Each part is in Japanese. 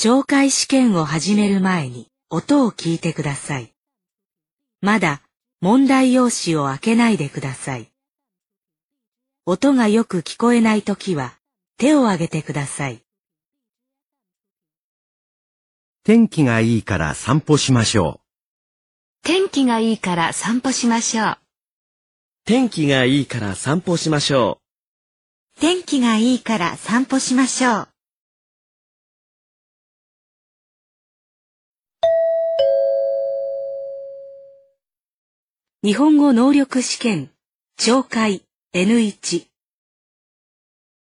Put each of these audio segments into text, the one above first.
懲戒試験を始める前に音を聞いてください。まだ問題用紙を開けないでください。音がよく聞こえないときは手を挙げてください。天気がいいから散歩しましょ天気がいいから散歩しましょう。天気がいいから散歩しましょ天気がいいから散歩しましょう。日本語能力試験、懲戒 N1。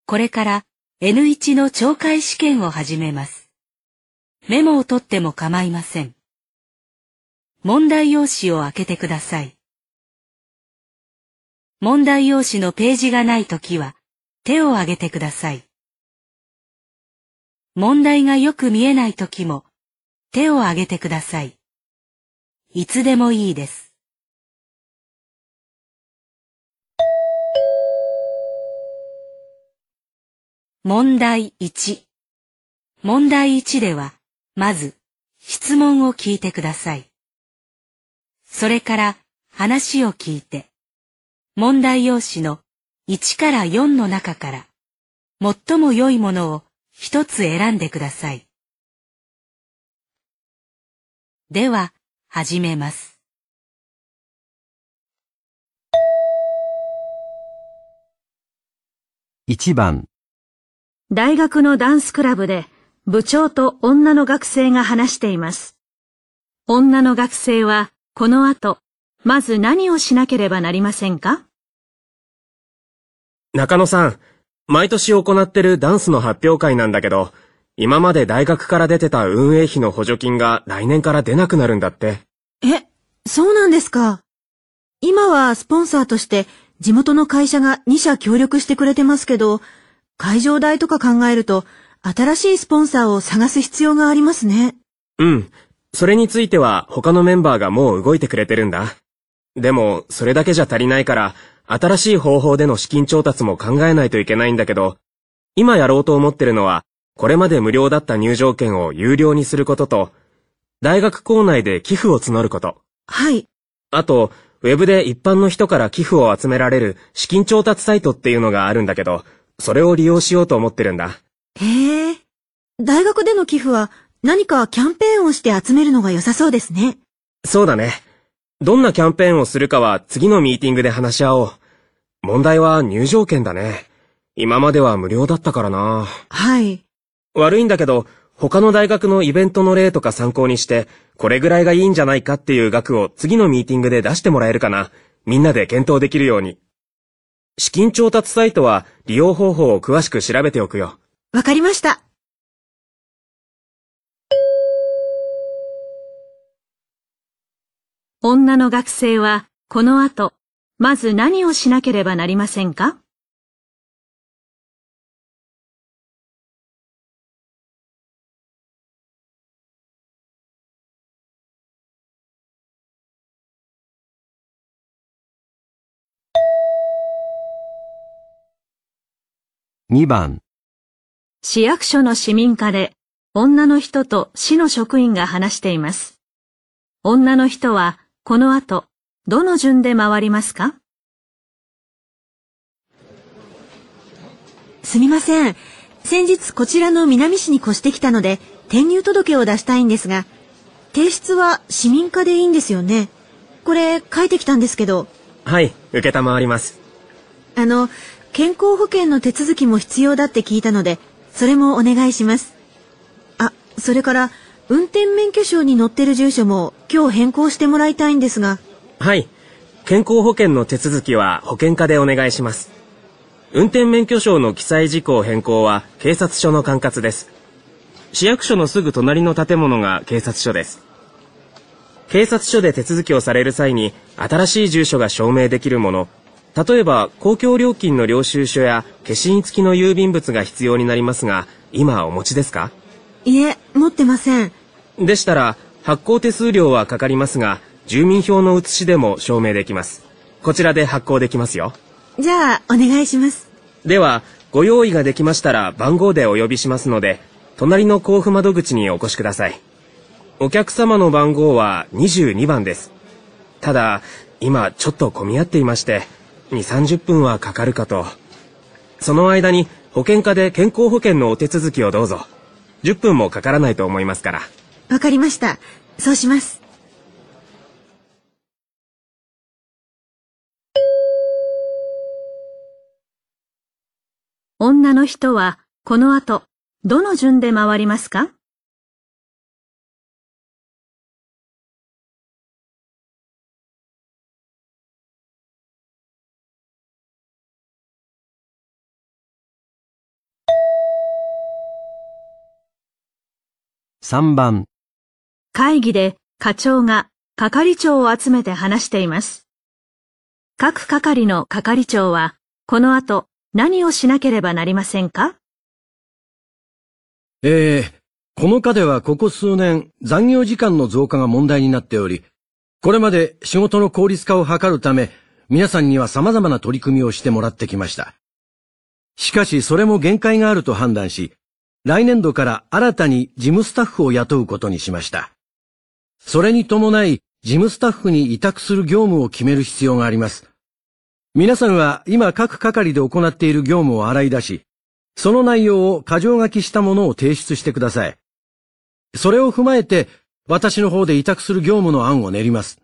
これから N1 の懲戒試験を始めます。メモを取っても構いません。問題用紙を開けてください。問題用紙のページがないときは手を挙げてください。問題がよく見えないときも手を挙げてください。いつでもいいです。問題1問題1では、まず、質問を聞いてください。それから、話を聞いて、問題用紙の1から4の中から、最も良いものを一つ選んでください。では、始めます。1番、大学のダンスクラブで部長と女の学生が話しています。女の学生はこの後、まず何をしなければなりませんか？中野さん、毎年行ってるダンスの発表会なんだけど、今まで大学から出てた運営費の補助金が来年から出なくなるんだって。え、そうなんですか？今はスポンサーとして地元の会社が2社協力してくれてますけど、会場代とか考えると新しいスポンサーを探す必要がありますね。うん。それについては他のメンバーがもう動いてくれてるんだ。でも、それだけじゃ足りないから、新しい方法での資金調達も考えないといけないんだけど、今やろうと思ってるのは、これまで無料だった入場券を有料にすることと、大学校内で寄付を募ること。はい。あと、ウェブで一般の人から寄付を集められる資金調達サイトっていうのがあるんだけど、それを利用しようと思ってるんだ。へえ。大学での寄付は何かキャンペーンをして集めるのが良さそうですね。そうだね。どんなキャンペーンをするかは次のミーティングで話し合おう。問題は入場券だね。今までは無料だったからな。はい。悪いんだけど、他の大学のイベントの例とか参考にして、これぐらいがいいんじゃないかっていう額を次のミーティングで出してもらえるかな。みんなで検討できるように。資金調達サイトは利用方法を詳しく調べておくよ。わかりました。女の学生はこの後、まず何をしなければなりませんか？2番、市役所の市民課で女の人と市の職員が話しています。女の人はこの後、どの順で回りますか？すみません。先日こちらの南市に越してきたので、転入届を出したいんですが、提出は市民課でいいんですよね。これ書いてきたんですけど、はい、受けたまわります。あの、健康保険の手続きも必要だって聞いたので、それもお願いします。あ、それから、運転免許証に載ってる住所も今日変更してもらいたいんですが、はい。健康保険の手続きは保険課でお願いします。運転免許証の記載事項変更は警察署の管轄です。市役所のすぐ隣の建物が警察署です。警察署で手続きをされる際に新しい住所が証明できるもの、例えば公共料金の領収書や消印付きの郵便物が必要になりますが、今お持ちですか？いえ、持ってません。でしたら、発行手数料はかかりますが、住民票の写しでも証明できます。こちらで発行できますよ。じゃあ、お願いします。では、ご用意ができましたら番号でお呼びしますので、隣の交付窓口にお越しください。お客様の番号は22番です。ただ、今ちょっと混み合っていまして、2、30分はかかるかと。その間に保険課で健康保険のお手続きをどうぞ。10分もかからないと思いますから。わかりました。そうします。女の人はこの後、どの順で回りますか？3番、会議で課長が係長を集めて話しています。各係の係長はこの後何をしなければなりませんか？えー、この課ではここ数年残業時間の増加が問題になっており、これまで仕事の効率化を図るため、皆さんには様々な取り組みをしてもらってきました。しかしそれも限界があると判断し、来年度から新たに事務スタッフを雇うことにしました。それに伴い、事務スタッフに委託する業務を決める必要があります。皆さんは今各係で行っている業務を洗い出し、その内容を箇条書きしたものを提出してください。それを踏まえて、私の方で委託する業務の案を練ります。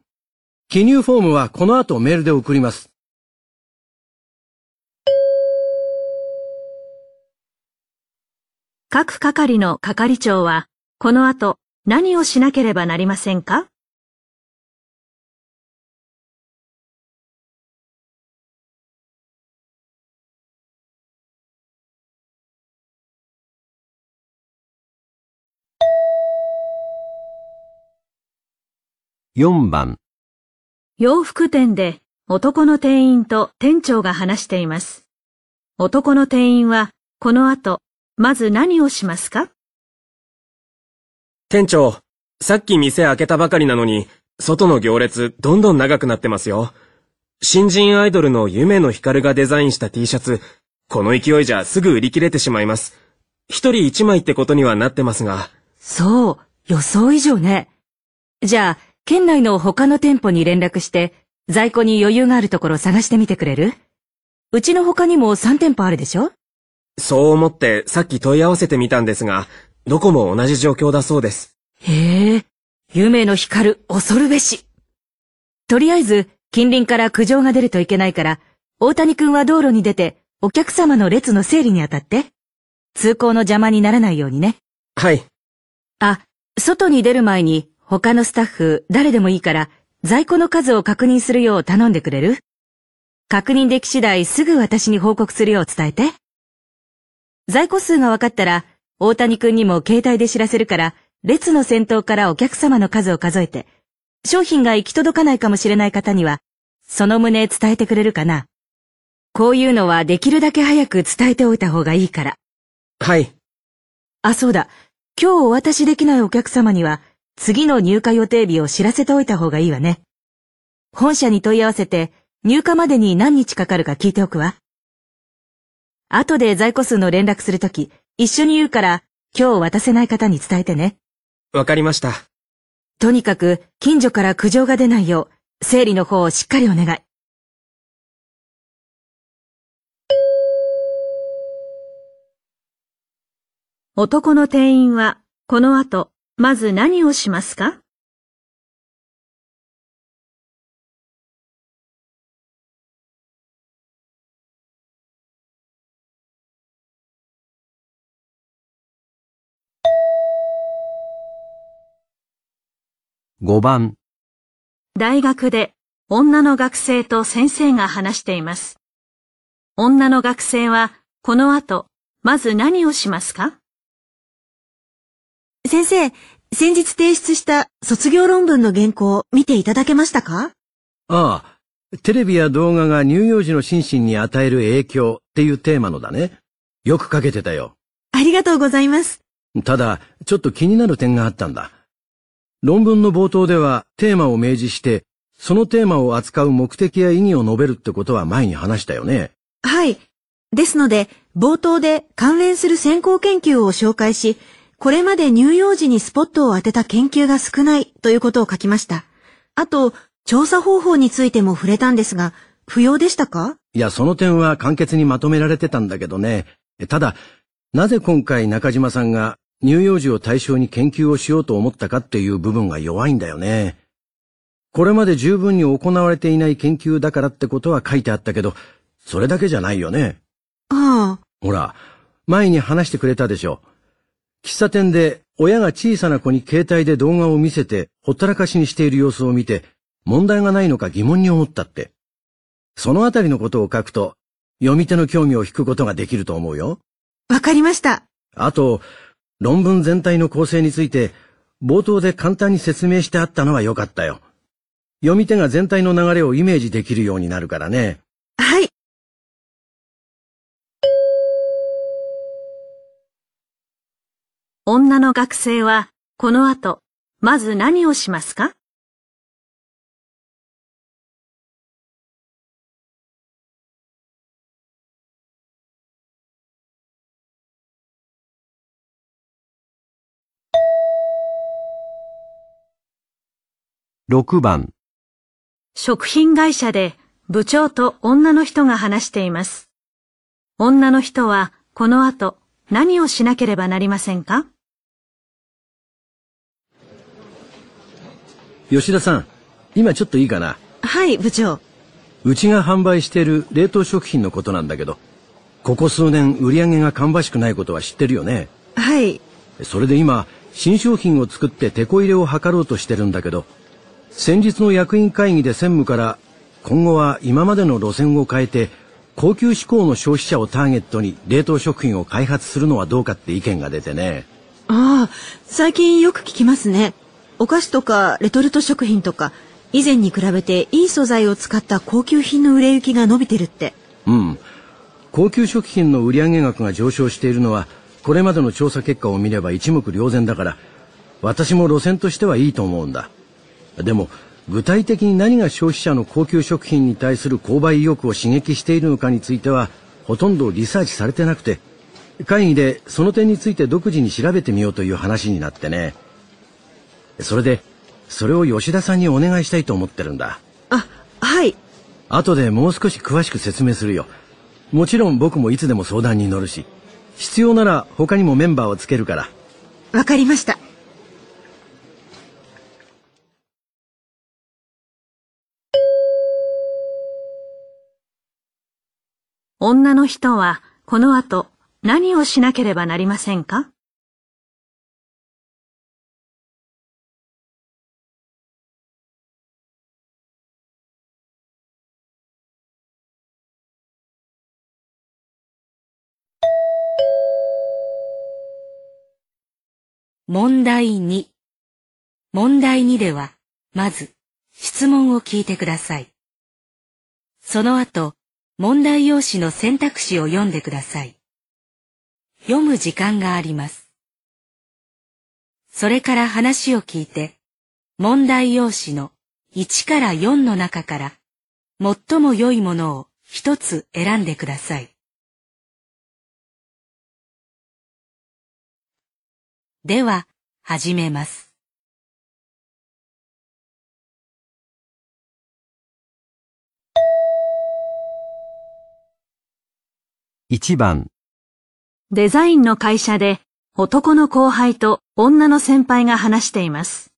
記入フォームはこの後メールで送ります。各係の係長はこの後何をしなければなりませんか？4番、洋服店で男の店員と店長が話しています。男の店員はこの後まず何をしますか？店長、さっき店開けたばかりなのに、外の行列どんどん長くなってますよ。新人アイドルの夢の光がデザインした T シャツ、この勢いじゃすぐ売り切れてしまいます。一人一枚ってことにはなってますが、そう、予想以上ね。じゃあ、県内の他の店舗に連絡して、在庫に余裕があるところ探してみてくれる？うちの他にも3店舗あるでしょ？そう思ってさっき問い合わせてみたんですが、どこも同じ状況だそうです。へえ、夢の光る恐るべし。とりあえず、近隣から苦情が出るといけないから、大谷くんは道路に出て、お客様の列の整理にあたって。通行の邪魔にならないようにね。はい。あ、外に出る前に、他のスタッフ、誰でもいいから、在庫の数を確認するよう頼んでくれる？確認でき次第すぐ私に報告するよう伝えて。在庫数が分かったら、大谷くんにも携帯で知らせるから、列の先頭からお客様の数を数えて、商品が行き届かないかもしれない方には、その旨伝えてくれるかな。こういうのはできるだけ早く伝えておいた方がいいから。はい。あ、そうだ。今日お渡しできないお客様には、次の入荷予定日を知らせておいた方がいいわね。本社に問い合わせて、入荷までに何日かかるか聞いておくわ。後で在庫数の連絡するとき、一緒に言うから、今日渡せない方に伝えてね。わかりました。とにかく、近所から苦情が出ないよう、整理の方をしっかりお願い。男の店員はこの後まず何をしますか？5番、大学で女の学生と先生が話しています。女の学生はこの後まず何をしますか？先生、先日提出した卒業論文の原稿を見ていただけましたか？ああ、テレビや動画が乳幼児の心身に与える影響っていうテーマのだね。よく書けてたよ。ありがとうございます。ただ、ちょっと気になる点があったんだ。論文の冒頭ではテーマを明示して、そのテーマを扱う目的や意義を述べるってことは前に話したよね。はい。ですので、冒頭で関連する先行研究を紹介し、これまで乳幼児にスポットを当てた研究が少ないということを書きました。あと、調査方法についても触れたんですが、不要でしたか？いや、その点は簡潔にまとめられてたんだけどね。ただ、なぜ今回中島さんが乳幼児を対象に研究をしようと思ったかっていう部分が弱いんだよね。これまで十分に行われていない研究だからってことは書いてあったけど、それだけじゃないよね。ああ、ほら、前に話してくれたでしょ。喫茶店で親が小さな子に携帯で動画を見せてほったらかしにしている様子を見て問題がないのか疑問に思ったって。そのあたりのことを書くと読み手の興味を引くことができると思うよ。わかりました。あと、論文全体の構成について冒頭で簡単に説明してあったのは良かったよ。読み手が全体の流れをイメージできるようになるからね。はい。女の学生は、この後、まず何をしますか？6番。食品会社で部長と女の人が話しています。女の人はこの後何をしなければなりませんか？吉田さん、今ちょっといいかな？はい、部長。うちが販売している冷凍食品のことなんだけど、ここ数年売り上げが芳しくないことは知ってるよね。はい。それで今、新商品を作って手こ入れを図ろうとしてるんだけど、先日の役員会議で専務から、今後は今までの路線を変えて、高級志向の消費者をターゲットに冷凍食品を開発するのはどうかって意見が出てね。ああ、最近よく聞きますね。お菓子とかレトルト食品とか、以前に比べていい素材を使った高級品の売れ行きが伸びてるって。うん。高級食品の売上額が上昇しているのは、これまでの調査結果を見れば一目瞭然だから、私も路線としてはいいと思うんだ。でも、具体的に何が消費者の高級食品に対する購買意欲を刺激しているのかについては、ほとんどリサーチされてなくて、会議でその点について独自に調べてみようという話になってね。それで、それを吉田さんにお願いしたいと思ってるんだ。あ、はい。後でもう少し詳しく説明するよ。もちろん僕もいつでも相談に乗るし、必要なら他にもメンバーをつけるから。わかりました。女の人はこの後何をしなければなりませんか？問題2。問題2では、まず、質問を聞いてください。その後、問題用紙の選択肢を読んでください。読む時間があります。それから話を聞いて、問題用紙の1から4の中から、最も良いものを一つ選んでください。では、始めます。1番、デザインの会社で男の後輩と女の先輩が話しています。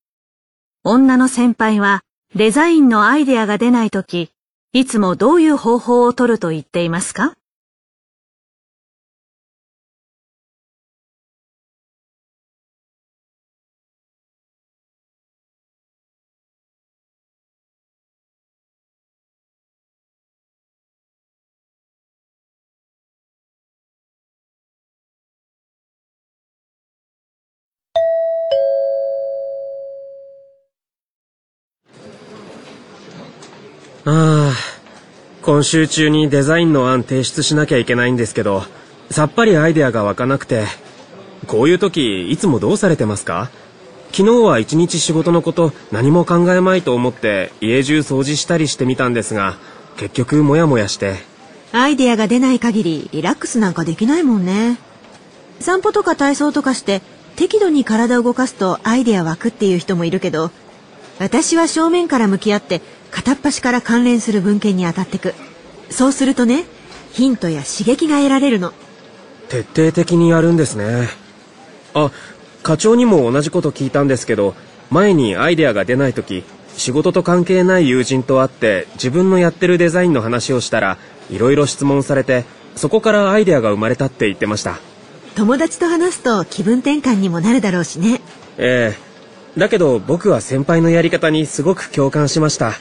女の先輩はデザインのアイデアが出ないとき、いつもどういう方法をとると言っていますか？今週中にデザインの案提出しなきゃいけないんですけど、さっぱりアイデアが湧かなくて、こういう時、いつもどうされてますか？昨日は一日仕事のこと何も考えまいと思って家中掃除したりしてみたんですが、結局モヤモヤして、アイデアが出ない限りリラックスなんかできないもんね。散歩とか体操とかして適度に体を動かすとアイデア湧くっていう人もいるけど、私は正面から向き合って片っ端から関連する文献に当たってく。そうするとね、ヒントや刺激が得られるの。徹底的にやるんですね。あ、課長にも同じこと聞いたんですけど、前にアイデアが出ない時、仕事と関係ない友人と会って自分のやってるデザインの話をしたら、いろいろ質問されて、そこからアイデアが生まれたって言ってました。友達と話すと気分転換にもなるだろうしね。ええだけど僕は先輩のやり方にすごく共感しました。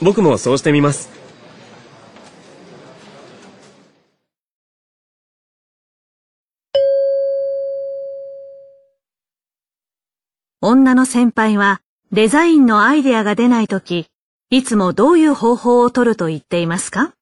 僕もそうしてみます。女の先輩はデザインのアイデアが出ないとき、いつもどういう方法をとると言っていますか？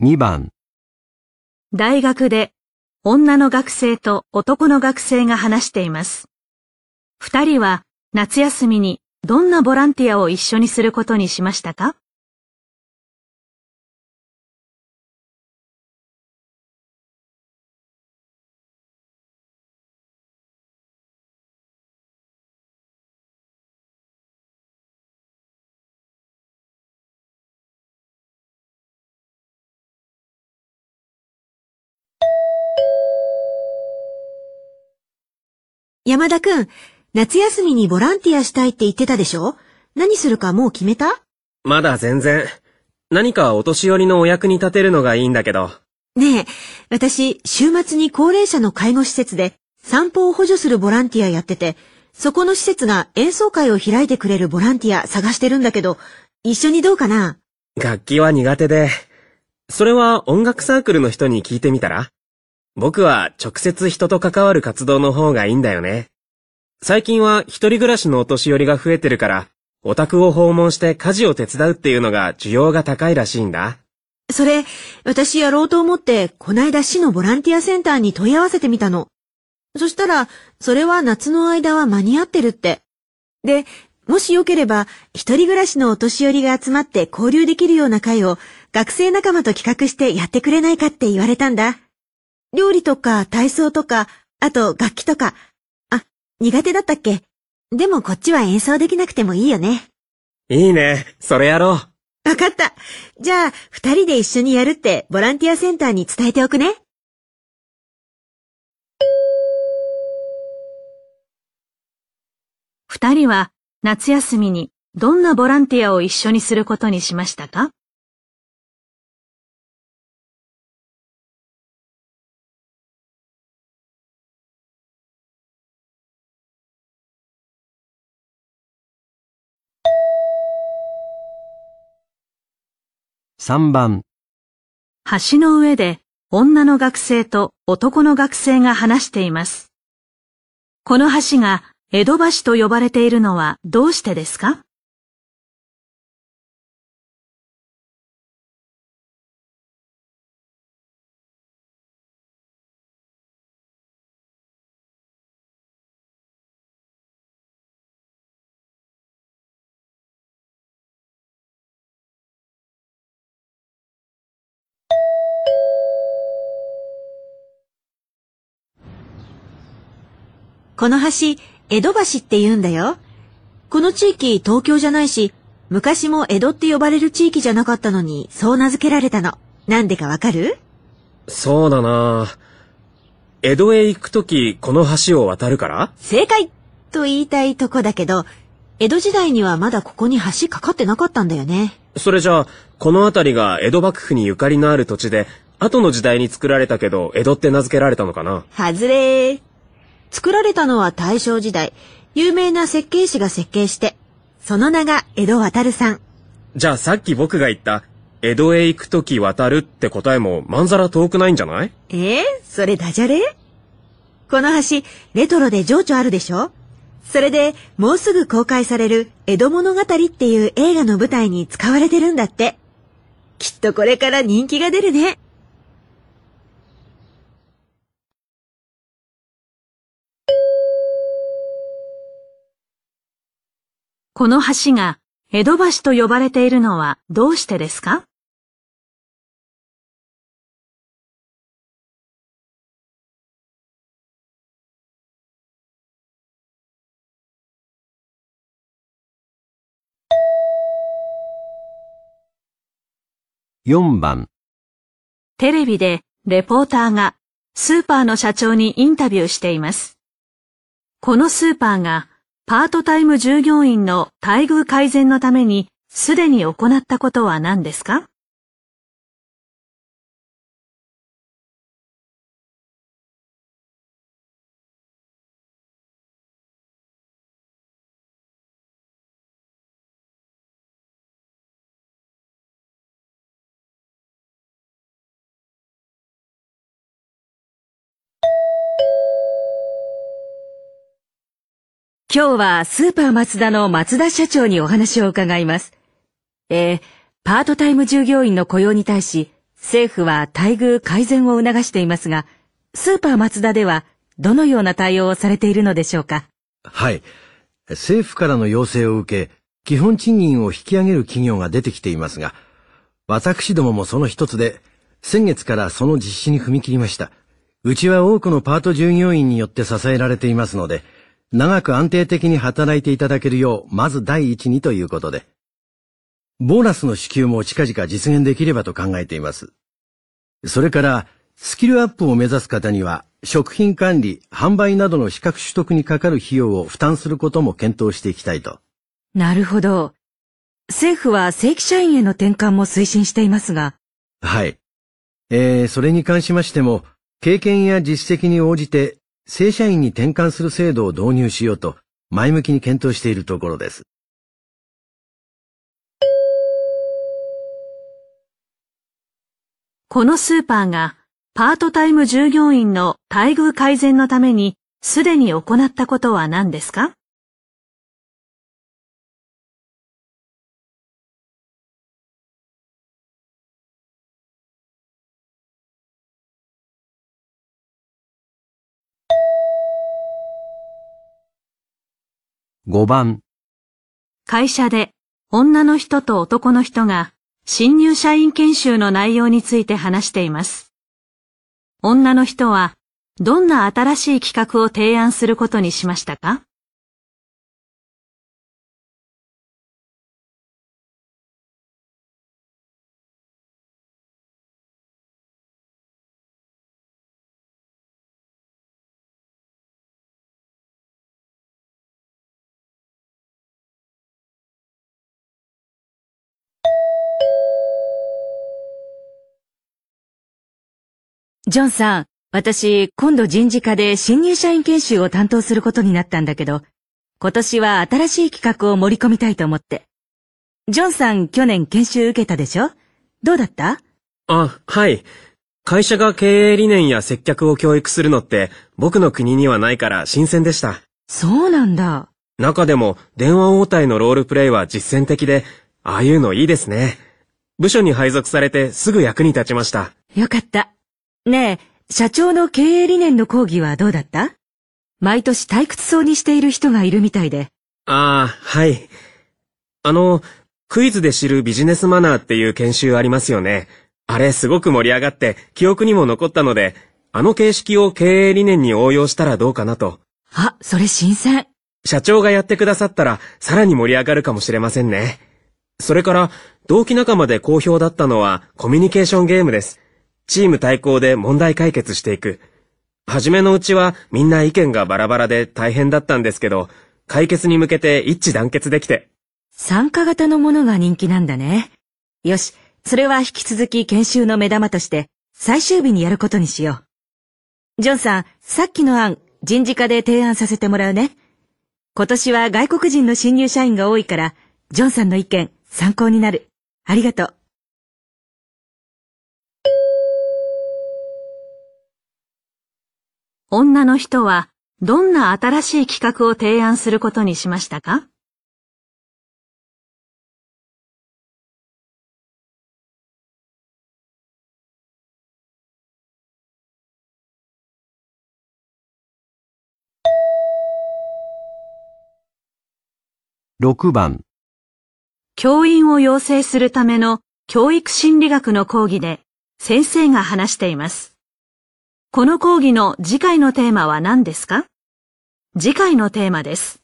2番、大学で女の学生と男の学生が話しています。二人は夏休みにどんなボランティアを一緒にすることにしましたか？山田くん、夏休みにボランティアしたいって言ってたでしょ？何するかもう決めた？まだ全然。何かお年寄りのお役に立てるのがいいんだけど。ねえ、私、週末に高齢者の介護施設で散歩を補助するボランティアやってて、そこの施設が演奏会を開いてくれるボランティア探してるんだけど、一緒にどうかな？楽器は苦手で。それは音楽サークルの人に聞いてみたら？僕は直接人と関わる活動の方がいいんだよね。最近は一人暮らしのお年寄りが増えてるから、お宅を訪問して家事を手伝うっていうのが需要が高いらしいんだ。それ、私やろうと思って、こないだ市のボランティアセンターに問い合わせてみたの。そしたら、それは夏の間は間に合ってるって。で、もしよければ、一人暮らしのお年寄りが集まって交流できるような会を、学生仲間と企画してやってくれないかって言われたんだ。料理とか体操とか、あと楽器とか。あ、苦手だったっけ？でもこっちは演奏できなくてもいいよね。いいね。それやろう。わかった。じゃあ、二人で一緒にやるってボランティアセンターに伝えておくね。二人は夏休みにどんなボランティアを一緒にすることにしましたか？3番、橋の上で女の学生と男の学生が話しています。この橋が江戸橋と呼ばれているのはどうしてですか？この橋、江戸橋って言うんだよ。この地域、東京じゃないし、昔も江戸って呼ばれる地域じゃなかったのに、そう名付けられたの。なんでかわかる？そうだな江戸へ行くとき、この橋を渡るから？正解と言いたいとこだけど、江戸時代にはまだここに橋かかってなかったんだよね。それじゃあ、この辺りが江戸幕府にゆかりのある土地で、後の時代に作られたけど、江戸って名付けられたのかな？はずれー。作られたのは大正時代、有名な設計士が設計して、その名が江戸渡さん。じゃあさっき僕が言った、江戸へ行くとき渡るって答えもまんざら遠くないんじゃない？えー、それダジャレ？この橋、レトロで情緒あるでしょ？それで、もうすぐ公開される江戸物語っていう映画の舞台に使われてるんだって。きっとこれから人気が出るね。この橋が江戸橋と呼ばれているのはどうしてですか？4番テレビでレポーターがスーパーの社長にインタビューしています。このスーパーがパートタイム従業員の待遇改善のためにすでに行ったことは何ですか？今日はスーパー松田の松田社長にお話を伺います。えー、パートタイム従業員の雇用に対し、政府は待遇改善を促していますが、スーパー松田ではどのような対応をされているのでしょうか？はい。政府からの要請を受け、基本賃金を引き上げる企業が出てきていますが、私どももその一つで、先月からその実施に踏み切りました。うちは多くのパート従業員によって支えられていますので、長く安定的に働いていただけるよう、まず第一にということで。ボーナスの支給も近々実現できればと考えています。それから、スキルアップを目指す方には、食品管理、販売などの資格取得にかかる費用を負担することも検討していきたいと。なるほど。政府は正規社員への転換も推進していますが、はい。えー、それに関しましても、経験や実績に応じて、正社員に転換する制度を導入しようと、前向きに検討しているところです。このスーパーがパートタイム従業員の待遇改善のためにすでに行ったことは何ですか？5番、会社で女の人と男の人が新入社員研修の内容について話しています。女の人はどんな新しい企画を提案することにしましたか？ジョンさん、私、今度人事課で新入社員研修を担当することになったんだけど、今年は新しい企画を盛り込みたいと思って。ジョンさん、去年研修受けたでしょ？どうだった？あ、はい。会社が経営理念や接客を教育するのって僕の国にはないから新鮮でした。そうなんだ。中でも電話応対のロールプレイは実践的で、ああいうのいいですね。部署に配属されてすぐ役に立ちました。よかった。ねえ、社長の経営理念の講義はどうだった？毎年退屈そうにしている人がいるみたいで。ああ、はい。あの、クイズで知るビジネスマナーっていう研修ありますよね。あれすごく盛り上がって記憶にも残ったので、あの形式を経営理念に応用したらどうかなと。あ、それ新鮮。社長がやってくださったらさらに盛り上がるかもしれませんね。それから、同期仲間で好評だったのはコミュニケーションゲームです。チーム対抗で問題解決していく。初めのうちはみんな意見がバラバラで大変だったんですけど、解決に向けて一致団結できて。参加型のものが人気なんだね。よし、それは引き続き研修の目玉として最終日にやることにしよう。ジョンさん、さっきの案、人事課で提案させてもらうね。今年は外国人の新入社員が多いから、ジョンさんの意見参考になる。ありがとう。女の人はどんな新しい企画を提案することにしましたか？6番、教員を養成するための教育心理学の講義で先生が話しています。この講義の次回のテーマは何ですか？次回のテーマです。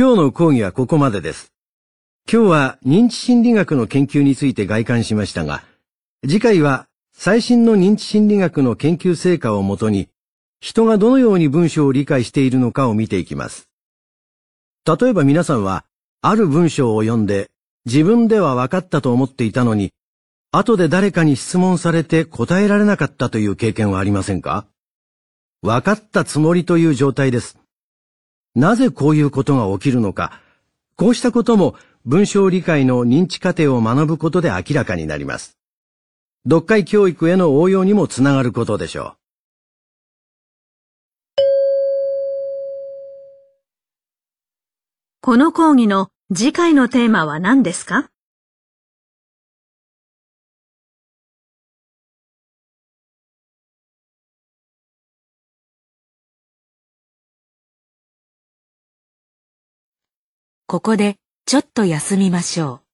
今日の講義はここまでです。今日は認知心理学の研究について外観しましたが、次回は最新の認知心理学の研究成果をもとに、人がどのように文章を理解しているのかを見ていきます。例えば皆さんは、ある文章を読んで、自分では分かったと思っていたのに、後で誰かに質問されて答えられなかったという経験はありませんか？分かったつもりという状態です。なぜこういうことが起きるのか、こうしたことも文章理解の認知過程を学ぶことで明らかになります。読解教育への応用にもつながることでしょうこの講義の次回のテーマは何ですかここでちょっと休みましょう。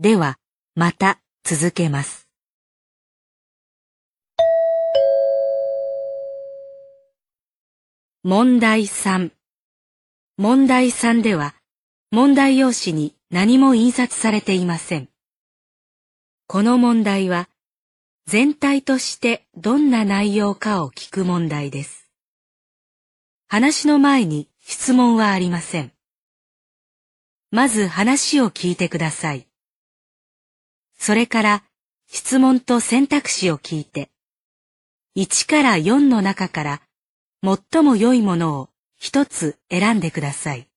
では、また続けます。問題3問題3では、問題用紙に何も印刷されていません。この問題は、全体としてどんな内容かを聞く問題です。話の前に質問はありません。まず話を聞いてください。それから質問と選択肢を聞いて、1から4の中から最も良いものを一つ選んでください。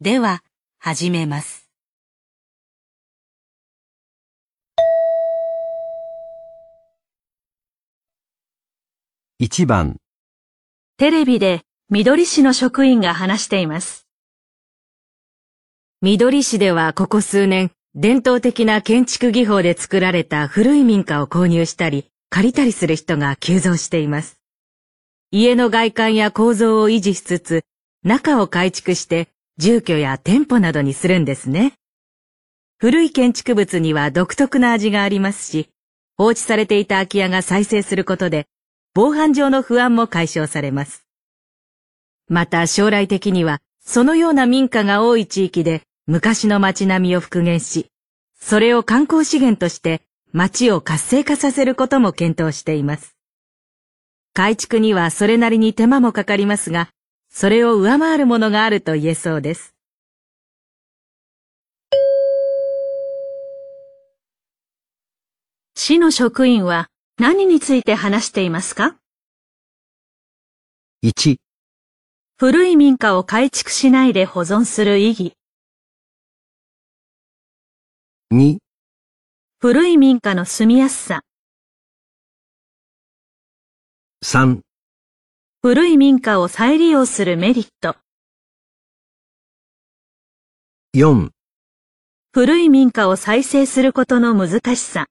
では、始めます。1番、テレビで緑市の職員が話しています。緑市ではここ数年、伝統的な建築技法で作られた古い民家を購入したり、借りたりする人が急増しています。家の外観や構造を維持しつつ、中を改築して住居や店舗などにするんですね。古い建築物には独特な味がありますし、放置されていた空き家が再生することで、防犯上の不安も解消されます。また将来的には、そのような民家が多い地域で昔の街並みを復元し、それを観光資源として街を活性化させることも検討しています。改築にはそれなりに手間もかかりますが、それを上回るものがあると言えそうです。市の職員は何について話していますか？1、古い民家を改築しないで保存する意義。2、古い民家の住みやすさ。3、古い民家を再利用するメリット。4、古い民家を再生することの難しさ。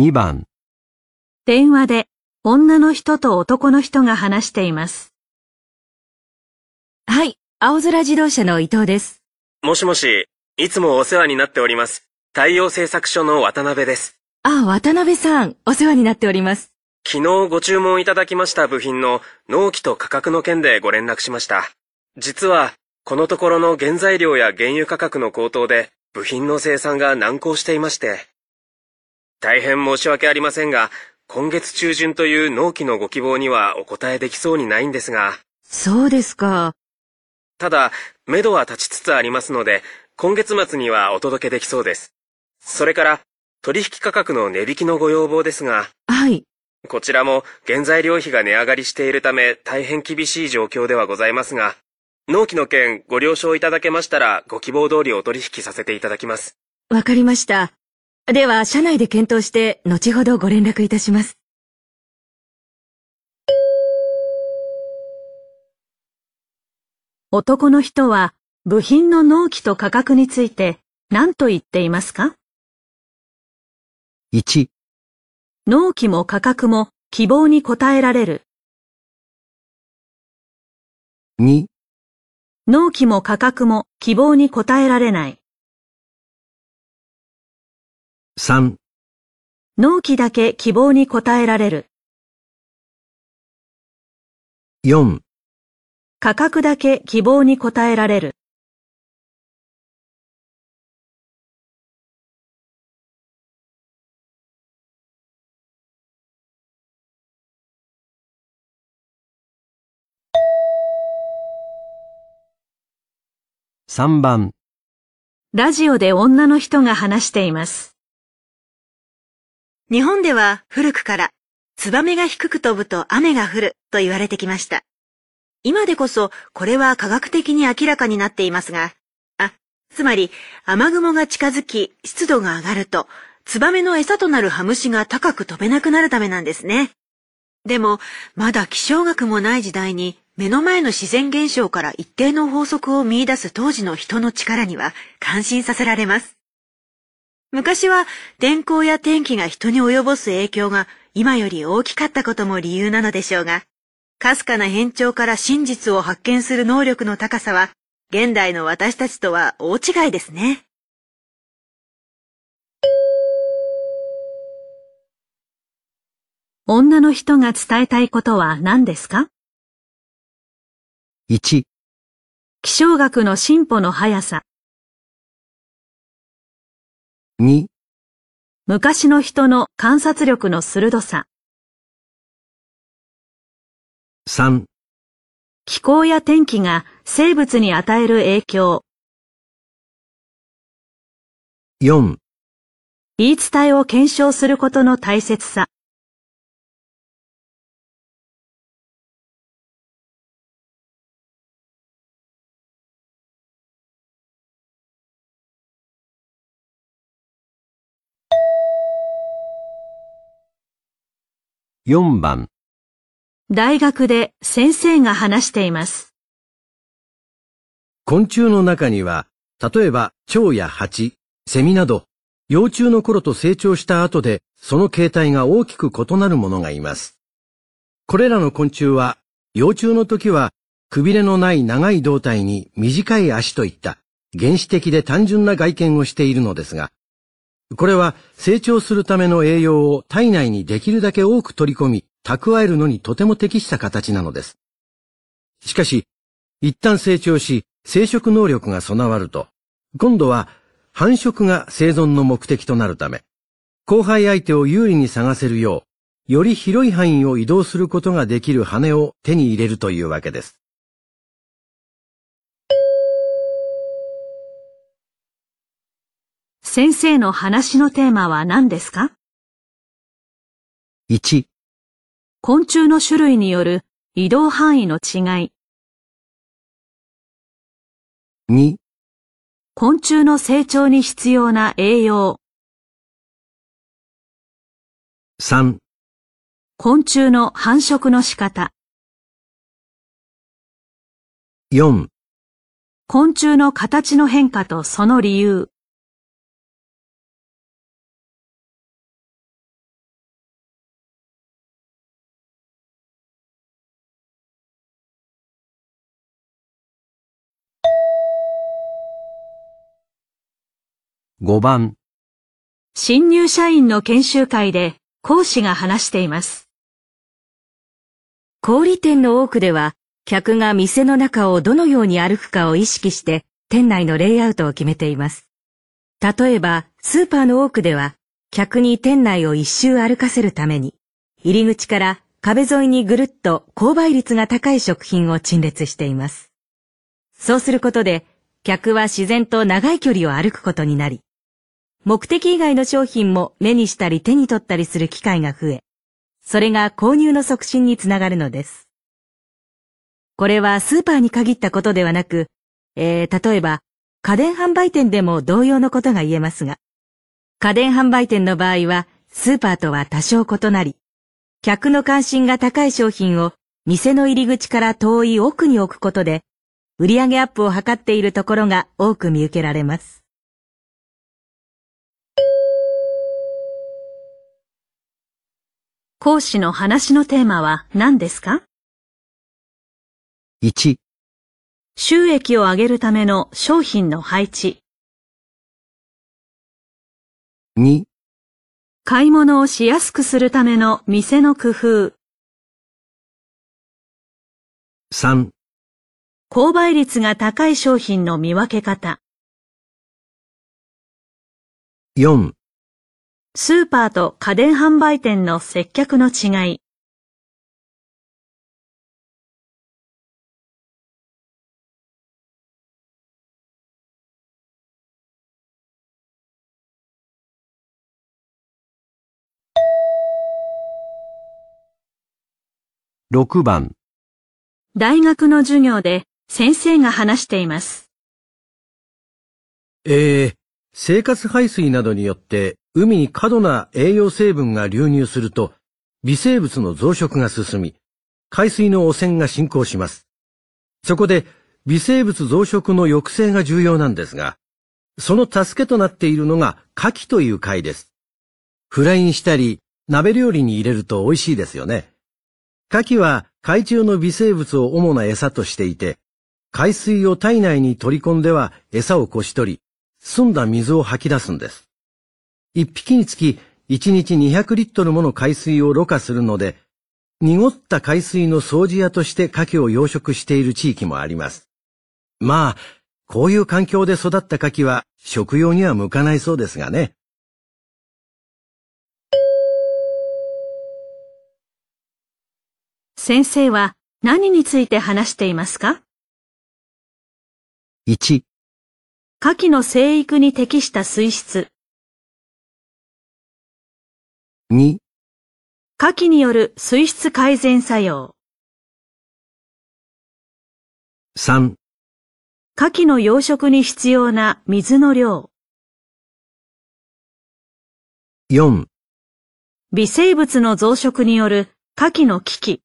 2番、電話で女の人と男の人が話しています。はい、青空自動車の伊藤です。もしもし、いつもお世話になっております。太陽製作所の渡辺です。あ、渡辺さん、お世話になっております。昨日ご注文いただきました部品の納期と価格の件でご連絡しました。実は、このところの原材料や原油価格の高騰で部品の生産が難航していまして。大変申し訳ありませんが、今月中旬という納期のご希望にはお答えできそうにないんですが、そうですか。ただ、目処は立ちつつありますので、今月末にはお届けできそうです。それから、取引価格の値引きのご要望ですが、はい。こちらも原材料費が値上がりしているため大変厳しい状況ではございますが、納期の件ご了承いただけましたらご希望通りお取引させていただきます。わかりました。では、社内で検討して、後ほどご連絡いたします。男の人は部品の納期と価格について何と言っていますか？1、納期も価格も希望に応えられる。2、納期も価格も希望に応えられない。3、納期だけ希望に応えられる。4、価格だけ希望に応えられる。3番、ラジオで女の人が話しています。日本では古くから、ツバメが低く飛ぶと雨が降ると言われてきました。今でこそこれは科学的に明らかになっていますが、あ、つまり雨雲が近づき湿度が上がると、ツバメの餌となるハムシが高く飛べなくなるためなんですね。でも、まだ気象学もない時代に目の前の自然現象から一定の法則を見出す当時の人の力には感心させられます。昔は天候や天気が人に及ぼす影響が今より大きかったことも理由なのでしょうが、かすかな変調から真実を発見する能力の高さは、現代の私たちとは大違いですね。女の人が伝えたいことは何ですか？1、気象学の進歩の速さ、2、昔の人の観察力の鋭さ、3、気候や天気が生物に与える影響、4、言い伝えを検証することの大切さ、4番、大学で先生が話しています。昆虫の中には、例えば蝶や蜂、セミなど、幼虫の頃と成長した後で、その形態が大きく異なるものがいます。これらの昆虫は、幼虫の時は、くびれのない長い胴体に短い足といった、原始的で単純な外見をしているのですが、これは成長するための栄養を体内にできるだけ多く取り込み、蓄えるのにとても適した形なのです。しかし、一旦成長し、生殖能力が備わると、今度は繁殖が生存の目的となるため、交配相手を有利に探せるよう、より広い範囲を移動することができる羽を手に入れるというわけです。先生の話のテーマは何ですか？1、昆虫の種類による移動範囲の違い、2、昆虫の成長に必要な栄養、3、昆虫の繁殖の仕方、4、昆虫の形の変化とその理由、5番新入社員の研修会で講師が話しています。小売店の多くでは、客が店の中をどのように歩くかを意識して、店内のレイアウトを決めています。例えば、スーパーの多くでは、客に店内を一周歩かせるために、入り口から壁沿いにぐるっと購買率が高い食品を陳列しています。そうすることで、客は自然と長い距離を歩くことになり、目的以外の商品も目にしたり手に取ったりする機会が増え、それが購入の促進につながるのです。これはスーパーに限ったことではなく、えー、例えば家電販売店でも同様のことが言えますが、家電販売店の場合はスーパーとは多少異なり、客の関心が高い商品を店の入り口から遠い奥に置くことで、売上アップを図っているところが多く見受けられます。講師の話のテーマは何ですか？1収益を上げるための商品の配置。2買い物をしやすくするための店の工夫。3購買率が高い商品の見分け方。4スーパーと家電販売店の接客の違い。6番大学の授業で先生が話しています。えー、生活排水などによって海に過度な栄養成分が流入すると微生物の増殖が進み、海水の汚染が進行します。そこで微生物増殖の抑制が重要なんですが、その助けとなっているのが牡蠣という貝です。フライにしたり鍋料理に入れると美味しいですよね。牡蠣は海中の微生物を主な餌としていて、海水を体内に取り込んでは餌をこし取り、澄んだ水を吐き出すんです。一匹につき1日200リットルもの海水をろ過するので、濁った海水の掃除屋として牡蠣を養殖している地域もあります。まあ、こういう環境で育った牡蠣は食用には向かないそうですがね。先生は何について話していますか？1、牡蠣の生育に適した水質。2、牡蠣による水質改善作用。3、牡蠣の養殖に必要な水の量。4、微生物の増殖による牡蠣の危機。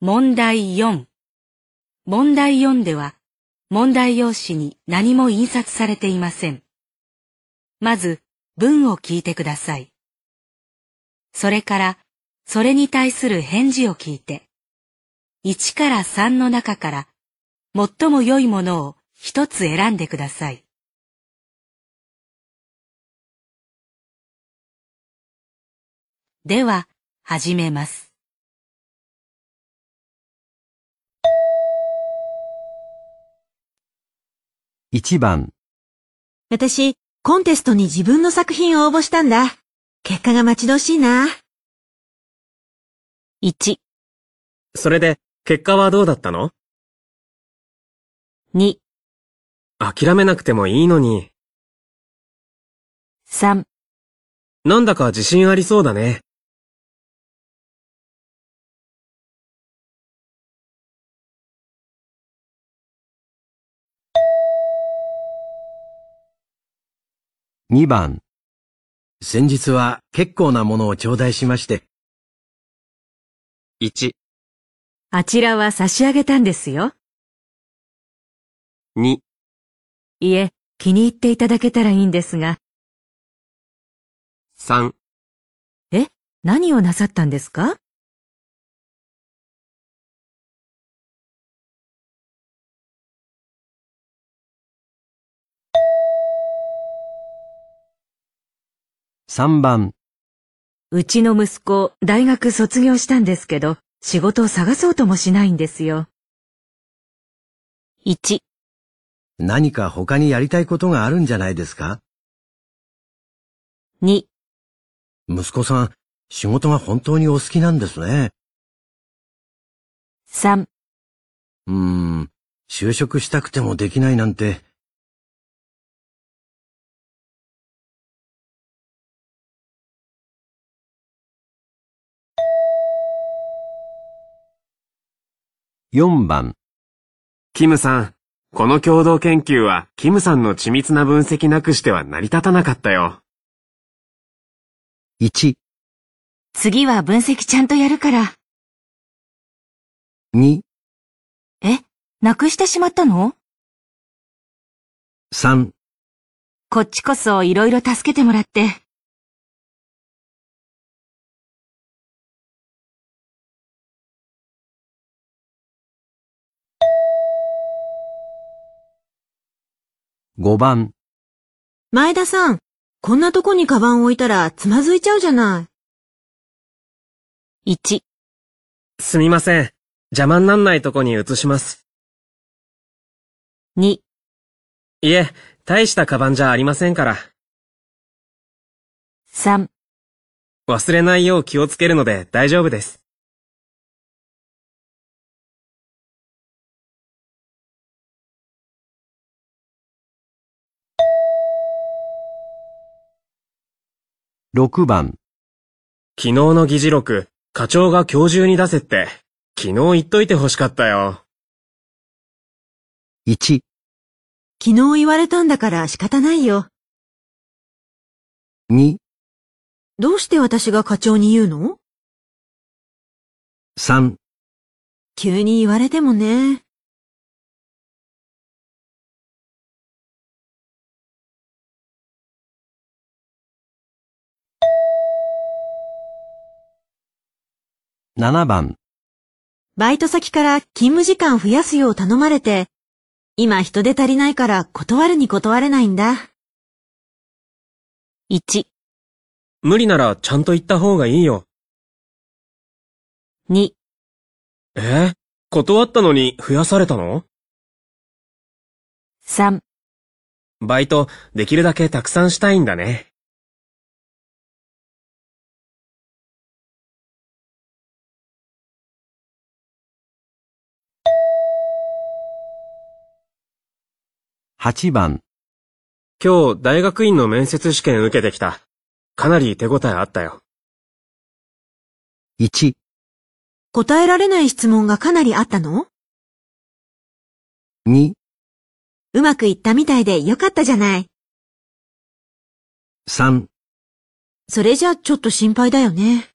問題4。問題4では、問題用紙に何も印刷されていません。まず、文を聞いてください。それから、それに対する返事を聞いて、1から3の中から、最も良いものを一つ選んでください。では、始めます。1番、私、コンテストに自分の作品を応募したんだ。結果が待ち遠しいな。1、それで、結果はどうだったの？2、諦めなくてもいいのに。3、なんだか自信ありそうだね。2番。先日は結構なものを頂戴しまして、1、あちらは差し上げたんですよ。2、いえ、気に入っていただけたらいいんですが。3、え、何をなさったんですか？3番、うちの息子、大学卒業したんですけど、仕事を探そうともしないんですよ。1、何か他にやりたいことがあるんじゃないですか？2、息子さん、仕事が本当にお好きなんですね。3、うーん、就職したくてもできないなんて。4番、キムさん、この共同研究は、キムさんの緻密な分析なくしては成り立たなかったよ。1、次は分析ちゃんとやるから。2、え、なくしてしまったの？3、こっちこそいろいろ助けてもらって。5番、前田さん、こんなとこにカバンを置いたらつまずいちゃうじゃない。1、すみません。邪魔になんないとこに移します。2、いえ、大したカバンじゃありませんから。3、忘れないよう気をつけるので大丈夫です。6番、昨日の議事録、課長が今日中に出せって、昨日言っといて欲しかったよ。1、昨日言われたんだから仕方ないよ。2、どうして私が課長に言うの？3、急に言われてもね。7番、バイト先から勤務時間増やすよう頼まれて、今人手足りないから断るに断れないんだ。1、無理ならちゃんと言った方がいいよ。2、え？断ったのに増やされたの？3、バイト、できるだけたくさんしたいんだね。8番、今日、大学院の面接試験受けてきた。かなり手応えあったよ。1、答えられない質問がかなりあったの？2、うまくいったみたいでよかったじゃない。3、それじゃちょっと心配だよね。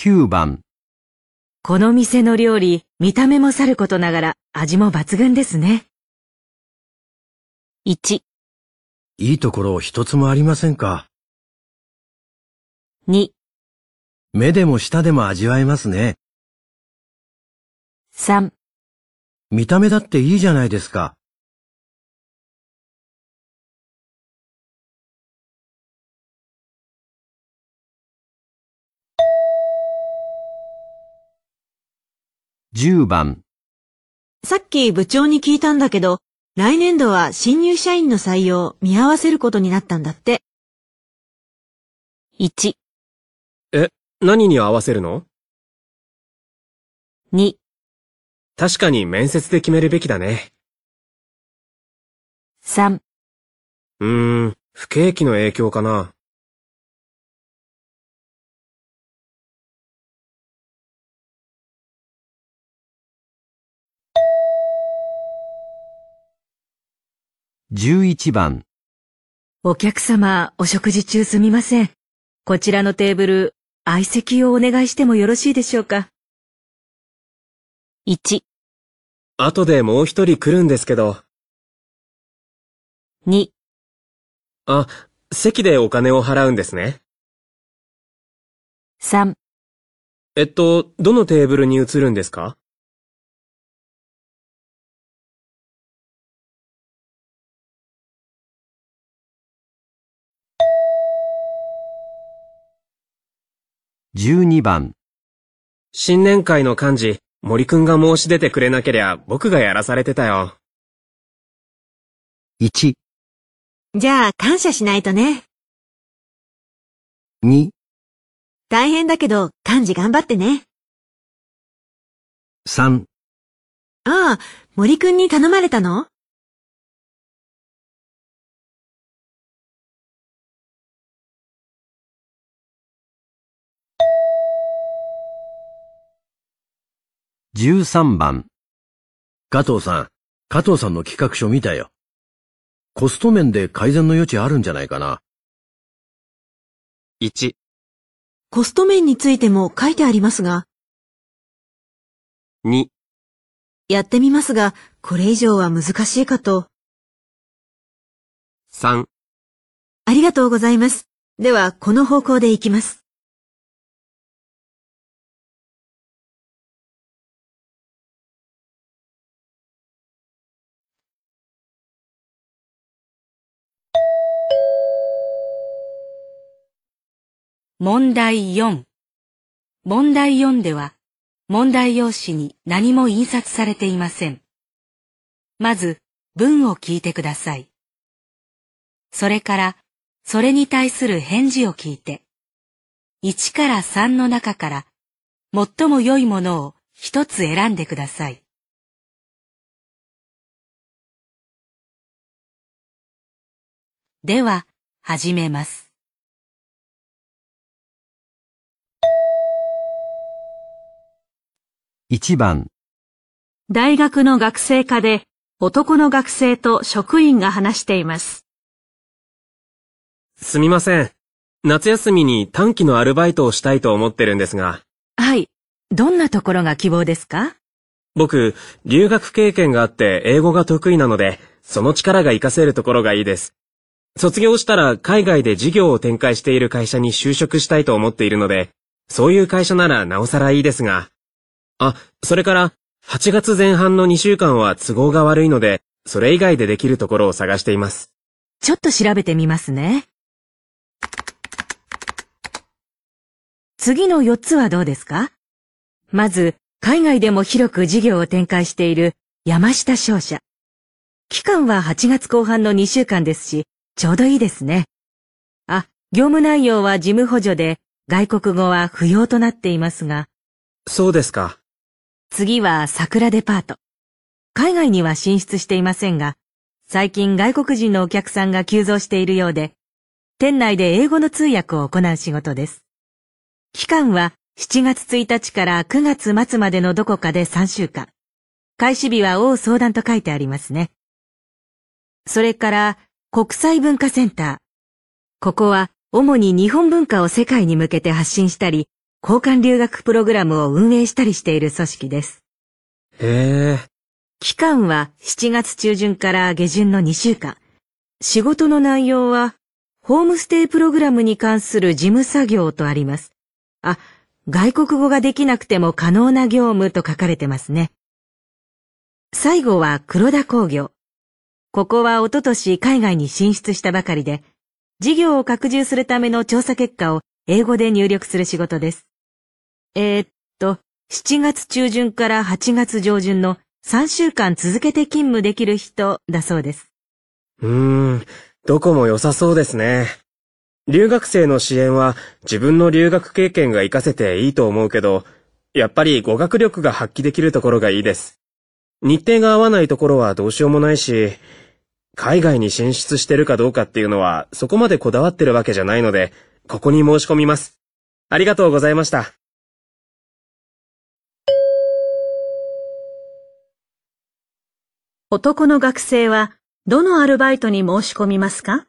9番、この店の料理、見た目もさることながら味も抜群ですね。1、いいところ一つもありませんか？2、目でも舌でも味わえますね。3、見た目だっていいじゃないですか。10番、さっき部長に聞いたんだけど、来年度は新入社員の採用見合わせることになったんだって。1、何に合わせるの？2、確かに面接で決めるべきだね。3、うーん、不景気の影響かな。11番、お客様、お食事中すみません。こちらのテーブル、相席をお願いしてもよろしいでしょうか？1、後でもう一人来るんですけど。2、あ、席でお金を払うんですね。3、えっと、どのテーブルに移るんですか？12番、新年会の幹事、森くんが申し出てくれなけりゃ僕がやらされてたよ。1、じゃあ感謝しないとね。2、大変だけど幹事頑張ってね。3、ああ、森くんに頼まれたの？13番。加藤さん、加藤さんの企画書見たよ。コスト面で改善の余地あるんじゃないかな。1、コスト面についても書いてありますが、2、やってみますが、これ以上は難しいかと。3ありがとうございます。では、この方向で行きます。問題4。問題4では、問題用紙に何も印刷されていません。まず、文を聞いてください。それから、それに対する返事を聞いて、1から3の中から、最も良いものを一つ選んでください。では、始めます。1番、大学の学生課で男の学生と職員が話しています。すみません。夏休みに短期のアルバイトをしたいと思ってるんですが、はい。どんなところが希望ですか？僕、留学経験があって英語が得意なので、その力が活かせるところがいいです。卒業したら海外で事業を展開している会社に就職したいと思っているので、そういう会社ならなおさらいいですが。あ、それから、8月前半の2週間は都合が悪いので、それ以外でできるところを探しています。ちょっと調べてみますね。次の4つはどうですか？まず、海外でも広く事業を展開している山下商社。期間は8月後半の2週間ですし、ちょうどいいですね。あ、業務内容は事務補助で、外国語は不要となっていますが、そうですか。次は桜デパート。海外には進出していませんが、最近外国人のお客さんが急増しているようで、店内で英語の通訳を行う仕事です。期間は7月1日から9月末までのどこかで3週間。開始日は大相談と書いてありますね。それから国際文化センター。ここは主に日本文化を世界に向けて発信したり、交換留学プログラムを運営したりしている組織です。へえ。期間は7月中旬から下旬の2週間。仕事の内容は、ホームステイプログラムに関する事務作業とあります。あ、外国語ができなくても可能な業務と書かれてますね。最後は黒田工業。ここは一昨年海外に進出したばかりで、事業を拡充するための調査結果を英語で入力する仕事です。えー、っと、7月中旬から8月上旬の3週間続けて勤務できる人だそうです。うーん、どこも良さそうですね。留学生の支援は自分の留学経験が活かせていいと思うけど、やっぱり語学力が発揮できるところがいいです。日程が合わないところはどうしようもないし、海外に進出してるかどうかっていうのはそこまでこだわってるわけじゃないので、ここに申し込みます。ありがとうございました。男の学生はどのアルバイトに申し込みますか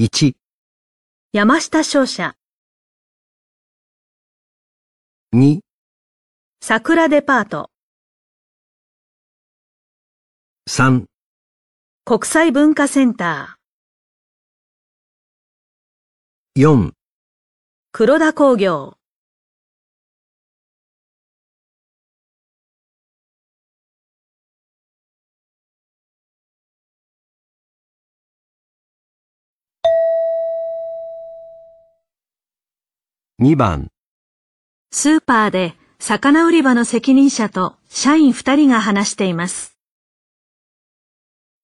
？1、山下商社、2、桜デパート、3、国際文化センター、4、黒田工業、2番、スーパーで魚売り場の責任者と社員2人が話しています。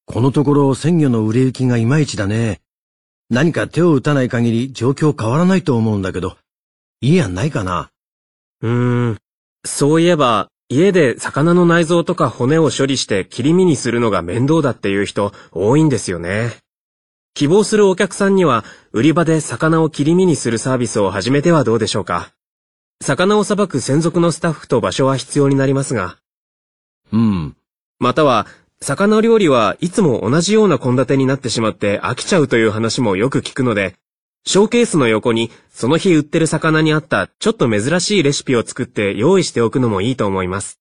このところ鮮魚の売れ行きがいまいちだね。何か手を打たない限り状況変わらないと思うんだけど、いい案ないかなうーん。そういえば、家で魚の内臓とか骨を処理して切り身にするのが面倒だっていう人多いんですよね。希望するお客さんには、売り場で魚を切り身にするサービスを始めてはどうでしょうか。魚をさばく専属のスタッフと場所は必要になりますが、うん。または、魚料理はいつも同じような献立になってしまって飽きちゃうという話もよく聞くので、ショーケースの横にその日売ってる魚に合ったちょっと珍しいレシピを作って用意しておくのもいいと思います。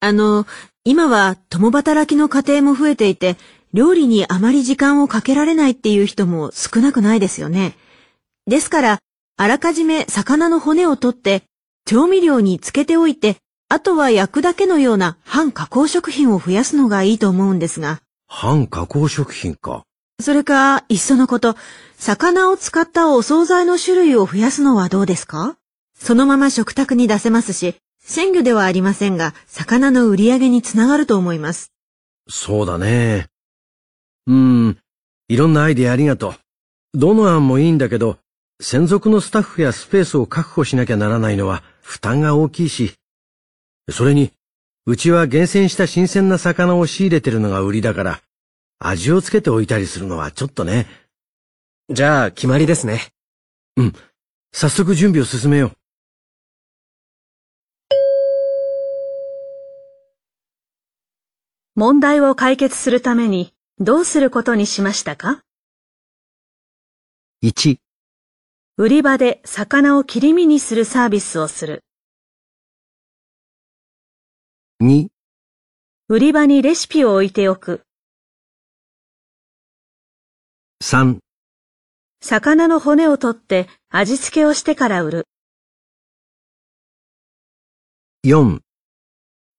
あの、今は共働きの家庭も増えていて、料理にあまり時間をかけられないっていう人も少なくないですよね。ですから、あらかじめ魚の骨を取って、調味料につけておいて、あとは焼くだけのような半加工食品を増やすのがいいと思うんですが。半加工食品か。それか、いっそのこと、魚を使ったお惣菜の種類を増やすのはどうですか？そのまま食卓に出せますし、鮮魚ではありませんが、魚の売り上げにつながると思います。そうだね。うーん。いろんなアイデアありがとう。どの案もいいんだけど、専属のスタッフやスペースを確保しなきゃならないのは負担が大きいし、それに、うちは厳選した新鮮な魚を仕入れてるのが売りだから、味をつけておいたりするのはちょっとね。じゃあ、決まりですね。早速準備を進めよう。問題を解決するためにどうすることにしましたか？1、売り場で魚を切り身にするサービスをする。2、売り場にレシピを置いておく。3、魚の骨を取って味付けをしてから売る。4、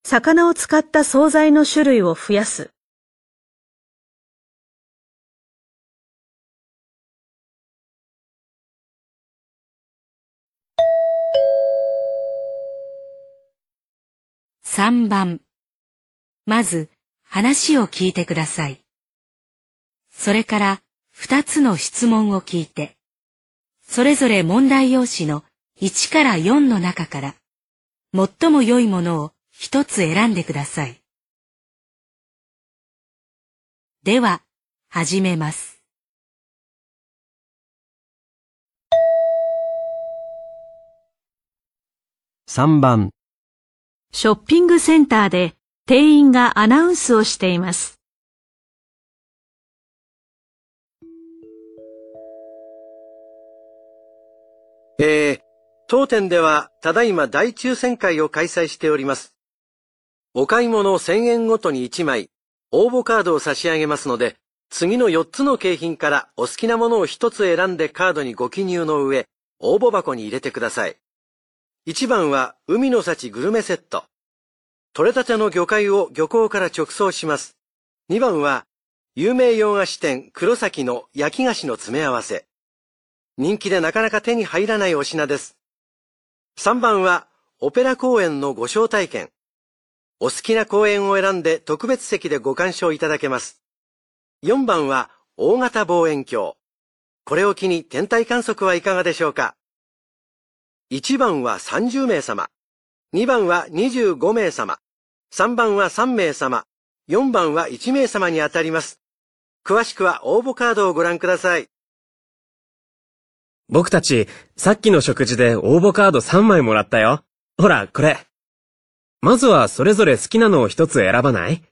魚を使った惣菜の種類を増やす。3番。まず、話を聞いてください。それから、2つの質問を聞いて、それぞれ問題用紙の1から4の中から、最も良いものを1つ選んでください。では、始めます。3番、ショッピングセンターで店員がアナウンスをしています。えー、当店ではただいま大抽選会を開催しております。お買い物1000円ごとに1枚、応募カードを差し上げますので、次の4つの景品からお好きなものを1つ選んでカードにご記入の上、応募箱に入れてください。1番は海の幸グルメセット。取れたての魚介を漁港から直送します。2番は有名洋菓子店黒崎の焼き菓子の詰め合わせ。人気でなかなか手に入らないお品です。3番は、オペラ公演のご招待券。お好きな公演を選んで特別席でご鑑賞いただけます。4番は、大型望遠鏡。これを機に天体観測はいかがでしょうか ?1 番は30名様。2番は25名様。3番は3名様。4番は1名様に当たります。詳しくは応募カードをご覧ください。僕たち、さっきの食事で応募カード3枚もらったよ。ほら、これ。まずはそれぞれ好きなのを一つ選ばない？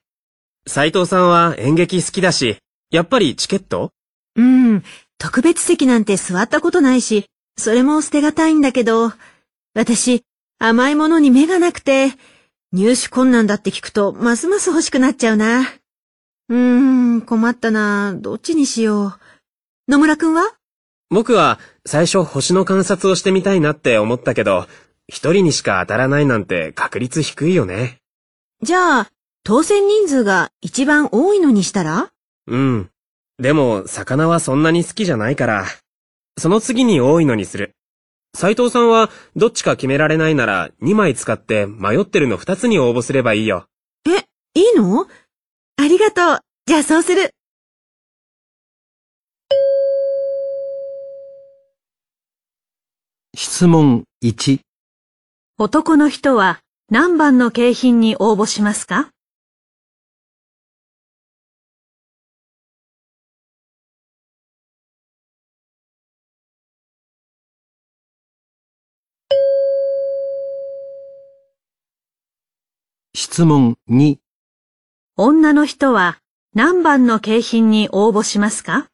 斉藤さんは演劇好きだし、やっぱりチケット？うん。特別席なんて座ったことないし、それも捨てがたいんだけど、私、甘いものに目がなくて、入手困難だって聞くと、ますます欲しくなっちゃうな。うーん、困ったな。どっちにしよう。野村くんは？僕は最初星の観察をしてみたいなって思ったけど、一人にしか当たらないなんて確率低いよね。じゃあ、当選人数が一番多いのにしたら？うん。でも、魚はそんなに好きじゃないから、その次に多いのにする。斉藤さんは、どっちか決められないなら、2枚使って迷ってるの2つに応募すればいいよ。え、いいの？ありがとう。じゃあそうする。質問1、男の人は何番の景品に応募しますか？質問2、女の人は何番の景品に応募しますか？